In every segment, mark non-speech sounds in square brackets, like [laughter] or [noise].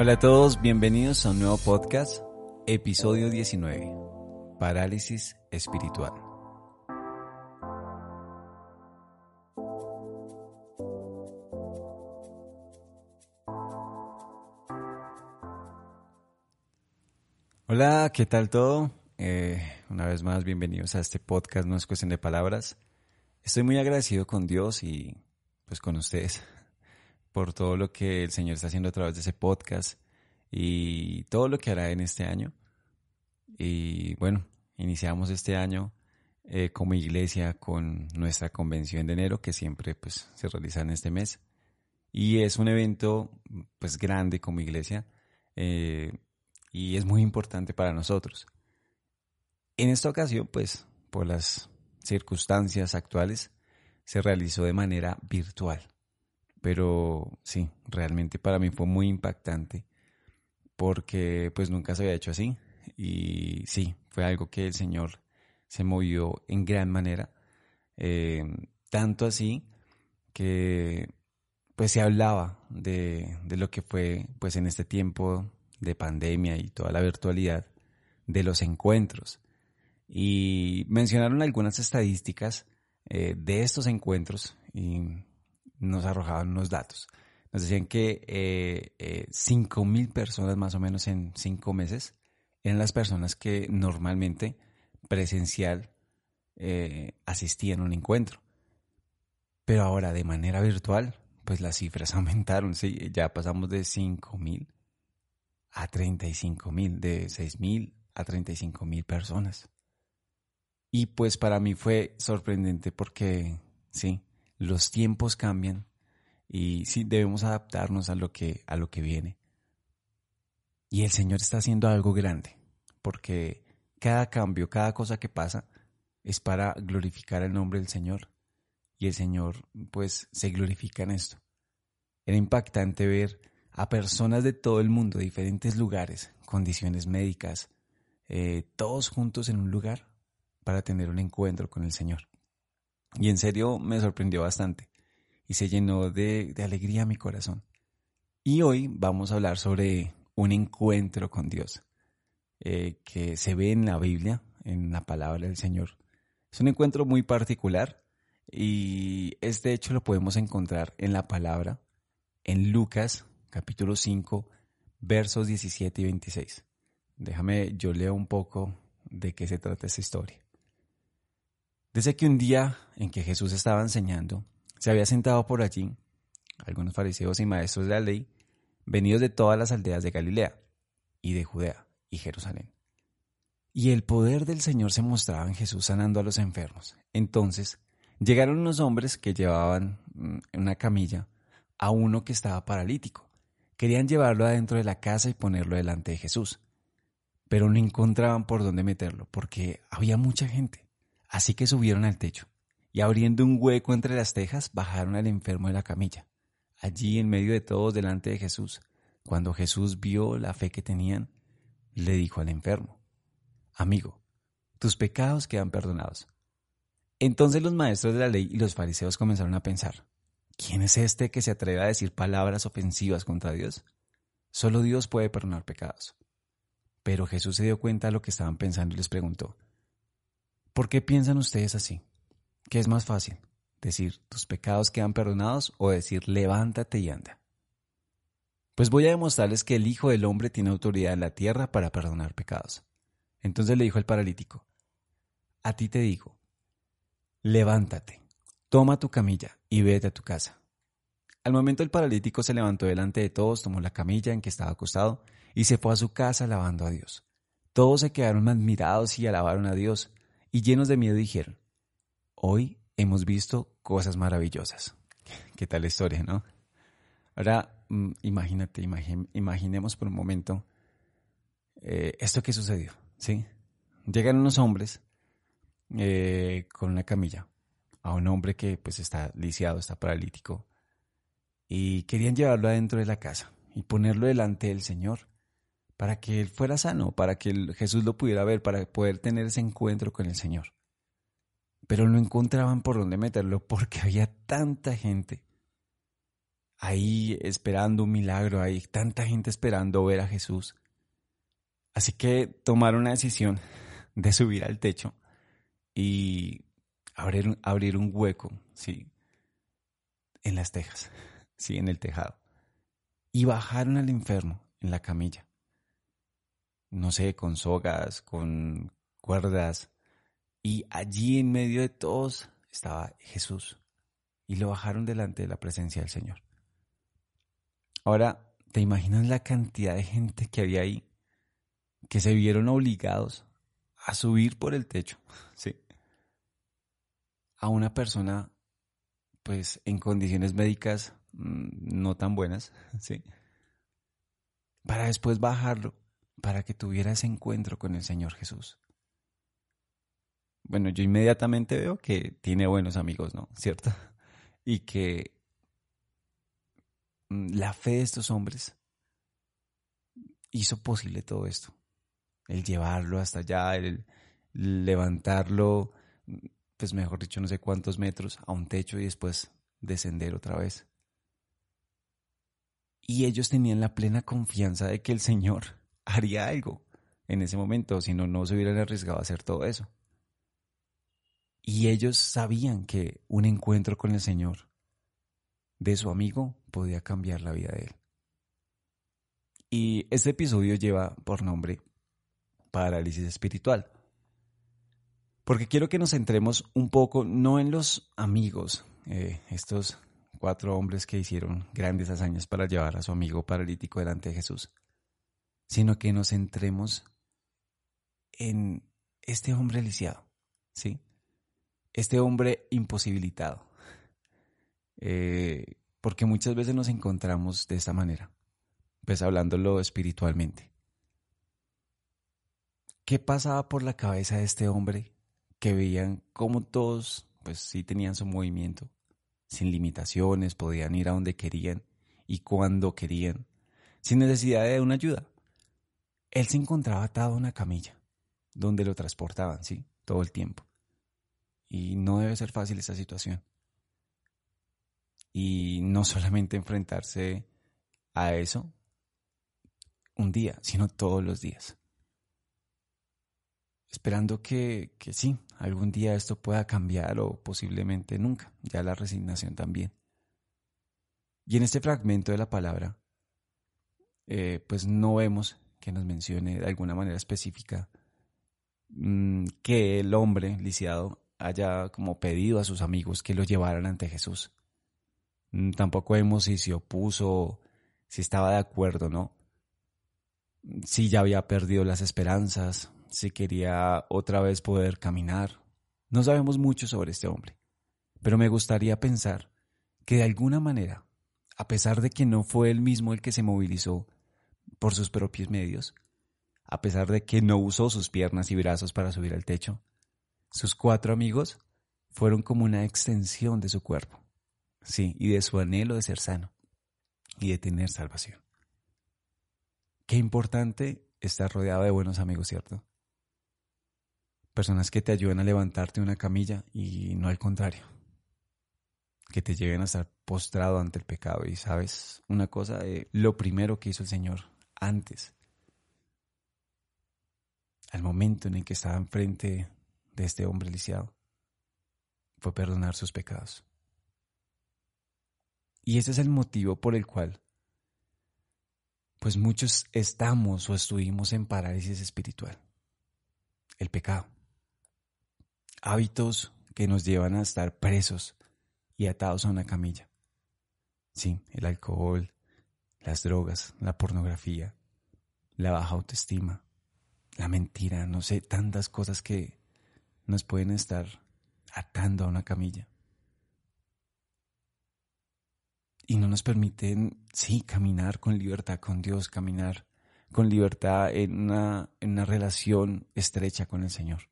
Hola a todos, bienvenidos a un nuevo podcast, episodio 19, Parálisis Espiritual. Hola, ¿qué tal todo? Eh, una vez más, bienvenidos a este podcast, no es cuestión de palabras. Estoy muy agradecido con Dios y pues con ustedes por todo lo que el Señor está haciendo a través de ese podcast y todo lo que hará en este año. Y bueno, iniciamos este año eh, como iglesia con nuestra convención de enero que siempre pues se realiza en este mes. Y es un evento pues grande como iglesia eh, y es muy importante para nosotros. En esta ocasión pues por las circunstancias actuales se realizó de manera virtual. Pero sí, realmente para mí fue muy impactante porque pues nunca se había hecho así. Y sí, fue algo que el Señor se movió en gran manera. Eh, tanto así que pues se hablaba de, de, lo que fue pues en este tiempo de pandemia y toda la virtualidad de los encuentros. Y mencionaron algunas estadísticas eh, de estos encuentros y nos arrojaban unos datos. Nos decían que eh, eh, 5.000 personas más o menos en cinco meses eran las personas que normalmente presencial eh, asistían a un encuentro. Pero ahora de manera virtual, pues las cifras [laughs] aumentaron. ¿sí? Ya pasamos de 5.000 a 35.000, de 6.000 a 35.000 personas. Y pues para mí fue sorprendente porque, sí, los tiempos cambian y sí debemos adaptarnos a lo que, a lo que viene. Y el Señor está haciendo algo grande, porque cada cambio, cada cosa que pasa es para glorificar el nombre del Señor. Y el Señor, pues, se glorifica en esto. Era impactante ver a personas de todo el mundo, de diferentes lugares, condiciones médicas, eh, todos juntos en un lugar para tener un encuentro con el Señor. Y en serio me sorprendió bastante y se llenó de, alegría mi corazón. Y hoy vamos a hablar sobre un encuentro con Dios eh, que se ve en la Biblia, en la palabra del Señor. Es un encuentro muy particular y este hecho lo podemos encontrar en la palabra en Lucas capítulo 5 versos 17 y 26. Déjame, yo leo un poco de qué se trata esta historia. Desde que un día en que Jesús estaba enseñando, se había sentado por allí algunos fariseos y maestros de la ley, venidos de todas las aldeas de Galilea y de Judea y Jerusalén. Y el poder del Señor se mostraba en Jesús sanando a los enfermos. Entonces llegaron unos hombres que llevaban mm, en una camilla a uno que estaba paralítico. Querían llevarlo adentro de la casa y ponerlo delante de Jesús, pero no encontraban por dónde meterlo porque había mucha gente. Así que subieron al techo y abriendo un hueco entre las tejas bajaron al enfermo de la camilla. Allí en medio de todos delante de Jesús, cuando Jesús vio la fe que tenían, le dijo al enfermo, Amigo, tus pecados quedan perdonados. Entonces los maestros de la ley y los fariseos comenzaron a pensar, ¿quién es este que se atreve a decir palabras ofensivas contra Dios? Solo Dios puede perdonar pecados. Pero Jesús se dio cuenta de lo que estaban pensando y les preguntó, ¿Por qué piensan ustedes así? ¿Qué es más fácil? ¿Decir tus pecados quedan perdonados o decir levántate y anda? Pues voy a demostrarles que el Hijo del Hombre tiene autoridad en la tierra para perdonar pecados. Entonces le dijo el paralítico, a ti te digo, levántate, toma tu camilla y vete a tu casa. Al momento el paralítico se levantó delante de todos, tomó la camilla en que estaba acostado y se fue a su casa alabando a Dios. Todos se quedaron admirados y alabaron a Dios y llenos de miedo dijeron, hoy hemos visto cosas maravillosas. [laughs] ¿Qué tal la historia, no? Ahora, mm, imagínate, imaginemos por un momento eh, esto que sucedió, ¿sí? Llegan unos hombres eh, con una camilla a un hombre que pues está lisiado, está paralítico, y querían llevarlo adentro de la casa y ponerlo delante del Señor para que él fuera sano, para que Jesús lo pudiera ver, para poder tener ese encuentro con el Señor. Pero no encontraban por dónde meterlo porque había tanta gente. ahí esperando un milagro, hay tanta gente esperando ver a Jesús. Así que tomaron la decisión de subir al techo y abrir, abrir un hueco, ¿sí? En las tejas, ¿sí? En el tejado. Y bajaron al enfermo en la camilla. No sé, con sogas, con cuerdas. Y allí en medio de todos estaba Jesús. Y lo bajaron delante de la presencia del Señor. Ahora, ¿te imaginas la cantidad de gente que había ahí? Que se vieron obligados a subir por el techo, [laughs] ¿sí? A una persona, pues, en condiciones médicas mm, no tan buenas, [laughs] ¿sí? Para después bajarlo, para que tuviera ese encuentro con el Señor Jesús. Bueno, yo inmediatamente veo que tiene buenos amigos, ¿no? ¿Cierto? [laughs] Y que mm, la fe de estos hombres hizo posible todo esto el llevarlo hasta allá, el levantarlo, pues mejor dicho, no sé cuántos metros a un techo y después descender otra vez. Y ellos tenían la plena confianza de que el Señor haría algo en ese momento, si no, no se hubieran arriesgado a hacer todo eso. Y ellos sabían que un encuentro con el Señor de su amigo podía cambiar la vida de él. Y este episodio lleva por nombre parálisis espiritual. Porque quiero que nos centremos un poco no en los amigos, eh, estos cuatro hombres que hicieron grandes hazañas para llevar a su amigo paralítico delante de Jesús, sino que nos centremos en este hombre lisiado, ¿sí? Este hombre imposibilitado. [laughs] Eh, porque muchas veces nos encontramos de esta manera, pues hablándolo espiritualmente. ¿Qué pasaba por la cabeza de este hombre que veían cómo todos, pues sí tenían su movimiento, sin limitaciones, podían ir a donde querían y cuando querían, sin necesidad de una ayuda? Él se encontraba atado a una camilla, donde lo transportaban, sí, todo el tiempo. Y no debe ser fácil esta situación. Y no solamente enfrentarse a eso un día, sino todos los días esperando que, que sí, algún día esto pueda cambiar o posiblemente nunca, ya la resignación también. Y en este fragmento de la palabra, eh, pues no vemos que nos mencione de alguna manera específica mm, que el hombre lisiado haya como pedido a sus amigos que lo llevaran ante Jesús. Mm, tampoco vemos si se opuso, si estaba de acuerdo, ¿no? Si ya había perdido las esperanzas, si quería otra vez poder caminar. No sabemos mucho sobre este hombre, pero me gustaría pensar que de alguna manera, a pesar de que no fue él mismo el que se movilizó por sus propios medios, a pesar de que no usó sus piernas y brazos para subir al techo, sus cuatro amigos fueron como una extensión de su cuerpo, sí, y de su anhelo de ser sano y de tener salvación. Qué importante estar rodeado de buenos amigos, ¿cierto? Personas que te ayuden a levantarte una camilla y no al contrario. Que te lleven a estar postrado ante el pecado. Y sabes una cosa, de lo primero que hizo el Señor antes, al momento en el que estaba enfrente de este hombre lisiado, fue perdonar sus pecados. Y ese es el motivo por el cual, pues muchos estamos o estuvimos en parálisis espiritual. El pecado hábitos que nos llevan a estar presos y atados a una camilla. Sí, el alcohol, las drogas, la pornografía, la baja autoestima, la mentira, no sé, tantas cosas que nos pueden estar atando a una camilla. Y no nos permiten, sí, caminar con libertad con Dios, caminar con libertad en una, en una relación estrecha con el Señor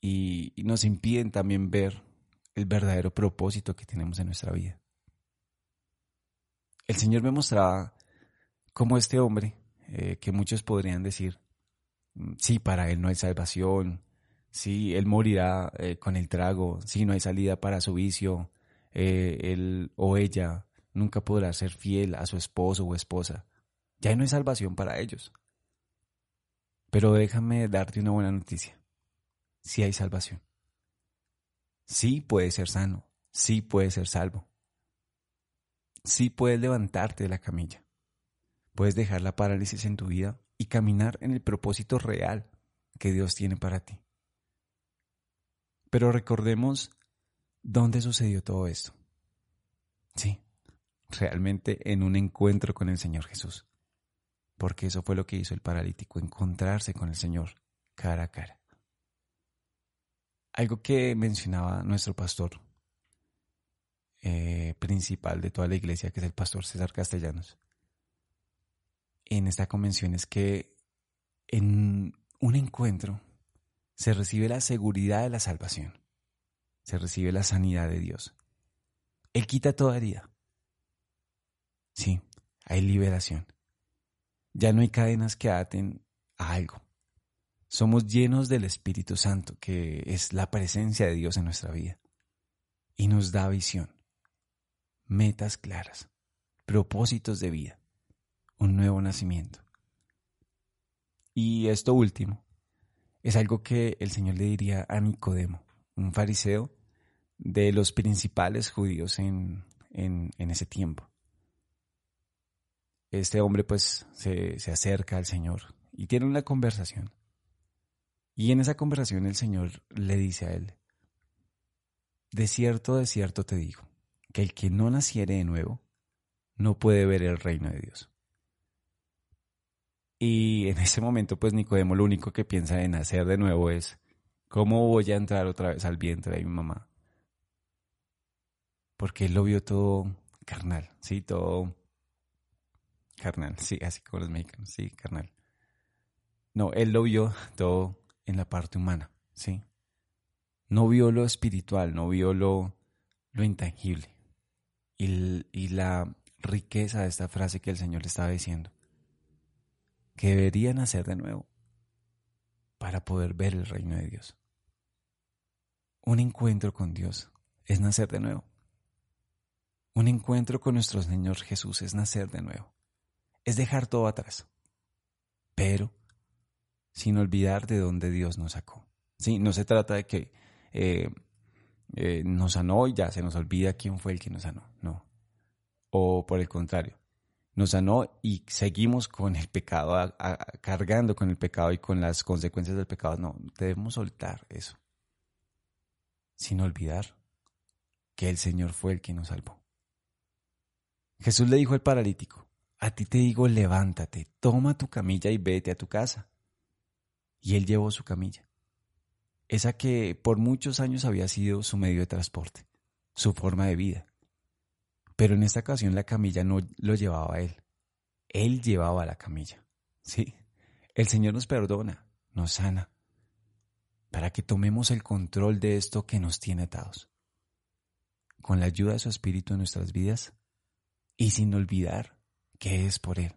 y, nos impiden también ver el verdadero propósito que tenemos en nuestra vida. El Señor me mostraba cómo este hombre, eh, que muchos podrían decir, mm, sí, para él no hay salvación, sí, él morirá eh, con el trago, sí, no hay salida para su vicio, eh, él o ella nunca podrá ser fiel a su esposo o esposa. Ya no hay salvación para ellos. Pero déjame darte una buena noticia. Sí hay salvación. Sí puedes ser sano. Sí puedes ser salvo. Sí puedes levantarte de la camilla. Puedes dejar la parálisis en tu vida y caminar en el propósito real que Dios tiene para ti. Pero recordemos dónde sucedió todo esto. Sí, realmente en un encuentro con el Señor Jesús. Porque eso fue lo que hizo el paralítico, encontrarse con el Señor cara a cara. Algo que mencionaba nuestro pastor eh, principal de toda la iglesia, que es el pastor César Castellanos, en esta convención es que en un encuentro se recibe la seguridad de la salvación, se recibe la sanidad de Dios. Él quita toda herida. Sí, hay liberación. Ya no hay cadenas que aten a algo. Somos llenos del Espíritu Santo, que es la presencia de Dios en nuestra vida. Y nos da visión, metas claras, propósitos de vida, un nuevo nacimiento. Y esto último es algo que el Señor le diría a Nicodemo, un fariseo de los principales judíos en, en, ese tiempo. Este hombre pues se, se acerca al Señor y tiene una conversación. Y en esa conversación el Señor le dice a él, de cierto, de cierto te digo, que el que no naciere de nuevo no puede ver el reino de Dios. Y en ese momento, pues Nicodemo lo único que piensa en hacer de nuevo es, ¿cómo voy a entrar otra vez al vientre de mi mamá? Porque él lo vio todo carnal, sí, todo carnal, sí, así como los mexicanos, sí, carnal. No, él lo vio todo en la parte humana, sí. No vio lo espiritual, no vio lo, lo intangible. Y, la riqueza de esta frase que el Señor le estaba diciendo que deberían hacer de nuevo para poder ver el reino de Dios. Un encuentro con Dios es nacer de nuevo. Un encuentro con nuestro Señor Jesús es nacer de nuevo. Es dejar todo atrás. Pero sin olvidar de dónde Dios nos sacó. Sí, no se trata de que eh, eh, nos sanó y ya se nos olvida quién fue el que nos sanó. No. O por el contrario, nos sanó y seguimos con el pecado, cargando con el pecado y con las consecuencias del pecado. No, debemos soltar eso, sin olvidar que el Señor fue el que nos salvó. Jesús le dijo al paralítico, a ti te digo, levántate, toma tu camilla y vete a tu casa. Y él llevó su camilla, esa que por muchos años había sido su medio de transporte, su forma de vida. Pero en esta ocasión la camilla no lo llevaba a él. Él llevaba la camilla. Sí, el Señor nos perdona, nos sana, para que tomemos el control de esto que nos tiene atados. Con la ayuda de su Espíritu en nuestras vidas y sin olvidar que es por Él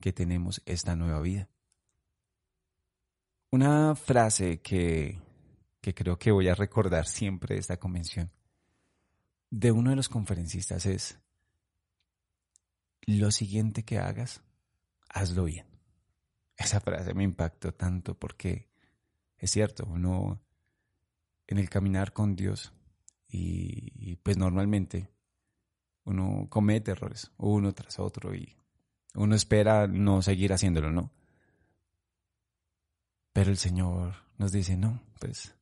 que tenemos esta nueva vida. Una frase que, que creo que voy a recordar siempre esta convención de uno de los conferencistas es, lo siguiente que hagas, hazlo bien. Esa frase me impactó tanto porque es cierto, uno en el caminar con Dios y, pues normalmente uno comete errores uno tras otro y uno espera no seguir haciéndolo, ¿no? Pero el Señor nos dice, no, pues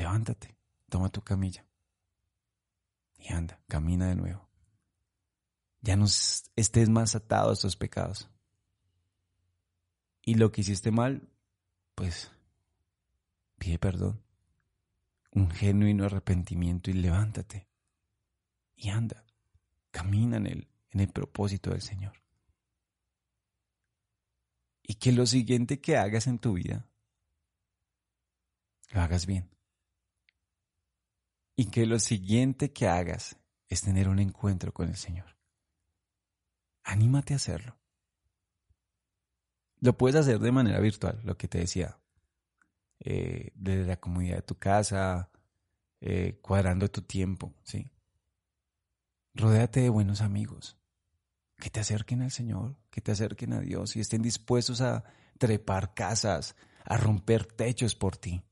levántate, toma tu camilla y anda, camina de nuevo. Ya no estés más atado a estos pecados. Y lo que hiciste mal, pues pide perdón, un genuino arrepentimiento y levántate y anda, camina en el, en el propósito del Señor. Y que lo siguiente que hagas en tu vida, lo hagas bien y que lo siguiente que hagas es tener un encuentro con el Señor. Anímate a hacerlo. Lo puedes hacer de manera virtual, lo que te decía, eh, desde la comunidad de tu casa, eh, cuadrando tu tiempo, ¿sí? Rodéate de buenos amigos que te acerquen al Señor, que te acerquen a Dios y estén dispuestos a trepar casas, a romper techos por ti,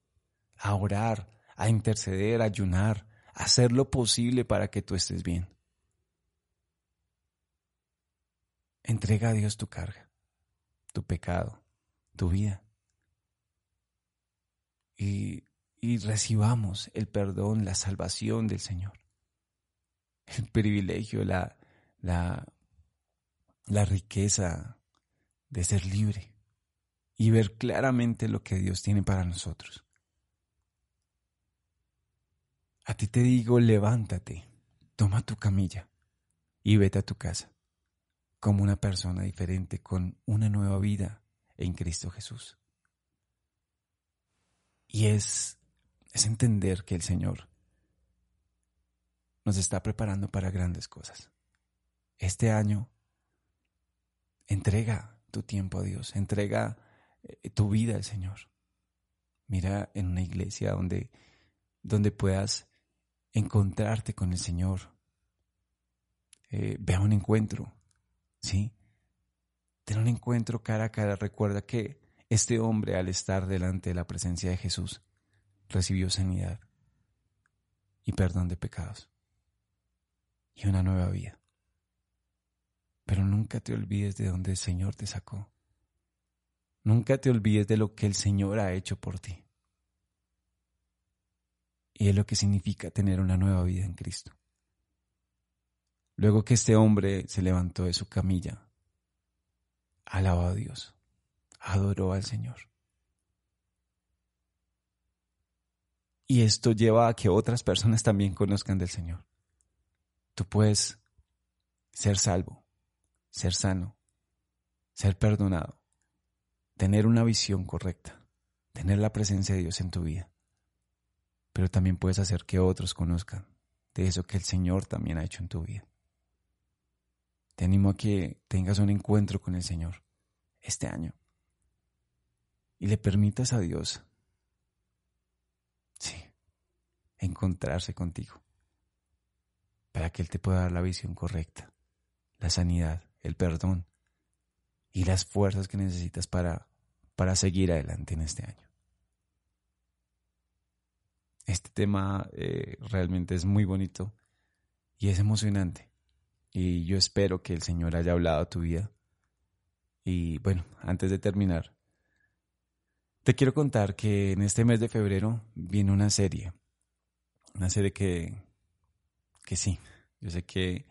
a orar, a interceder, a ayunar, a hacer lo posible para que tú estés bien. Entrega a Dios tu carga, tu pecado, tu vida. Y, y recibamos el perdón, la salvación del Señor. El privilegio, la, la, la riqueza de ser libre y ver claramente lo que Dios tiene para nosotros. A ti te digo, levántate, toma tu camilla y vete a tu casa como una persona diferente con una nueva vida en Cristo Jesús. Y es, es entender que el Señor nos está preparando para grandes cosas. Este año, entrega tu tiempo a Dios, entrega eh, tu vida al Señor. Mira en una iglesia donde, donde puedas encontrarte con el Señor. Eh, ve a un encuentro, ¿sí? Ten un encuentro cara a cara. Recuerda que este hombre al estar delante de la presencia de Jesús recibió sanidad y perdón de pecados y una nueva vida. Pero nunca te olvides de donde el Señor te sacó. Nunca te olvides de lo que el Señor ha hecho por ti. Y es lo que significa tener una nueva vida en Cristo. Luego que este hombre se levantó de su camilla, alabó a Dios, adoró al Señor. Y esto lleva a que otras personas también conozcan del Señor. Tú puedes ser salvo, ser sano, ser perdonado, tener una visión correcta, tener la presencia de Dios en tu vida. Pero también puedes hacer que otros conozcan de eso que el Señor también ha hecho en tu vida. Te animo a que tengas un encuentro con el Señor este año y le permitas a Dios, encontrarse contigo para que Él te pueda dar la visión correcta, la sanidad, el perdón y las fuerzas que necesitas para para seguir adelante en este año. Este tema eh, realmente es muy bonito y es emocionante. Y yo espero que el Señor haya hablado a tu vida. Y bueno, antes de terminar, te quiero contar que en este mes de febrero viene una serie. Una serie que, que sí, yo sé que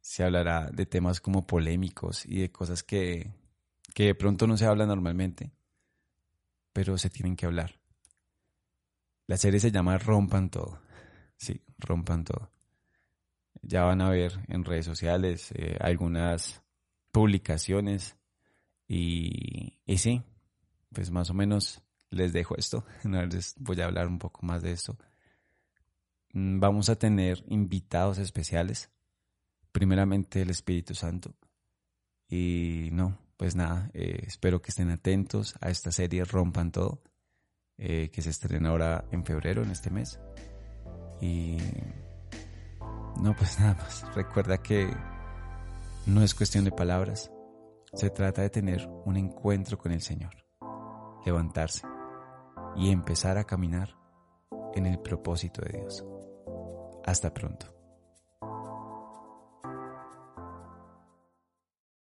se hablará de temas como polémicos y de cosas que, que de pronto no se habla normalmente, pero se tienen que hablar. La serie se llama Rompan Todo. Sí, Rompan Todo. Ya van a ver en redes sociales eh, algunas publicaciones y, y sí, pues más o menos les dejo esto. [laughs] Les voy a hablar un poco más de esto. Mm, vamos a tener invitados especiales. Primeramente el Espíritu Santo. Y no, pues nada, eh, espero que estén atentos a esta serie Rompan Todo, eh, que se estrena ahora en febrero, en este mes. Y no, pues [laughs] nada más, recuerda que no es cuestión de palabras, se trata de tener un encuentro con el Señor, levantarse y empezar a caminar en el propósito de Dios. Hasta pronto.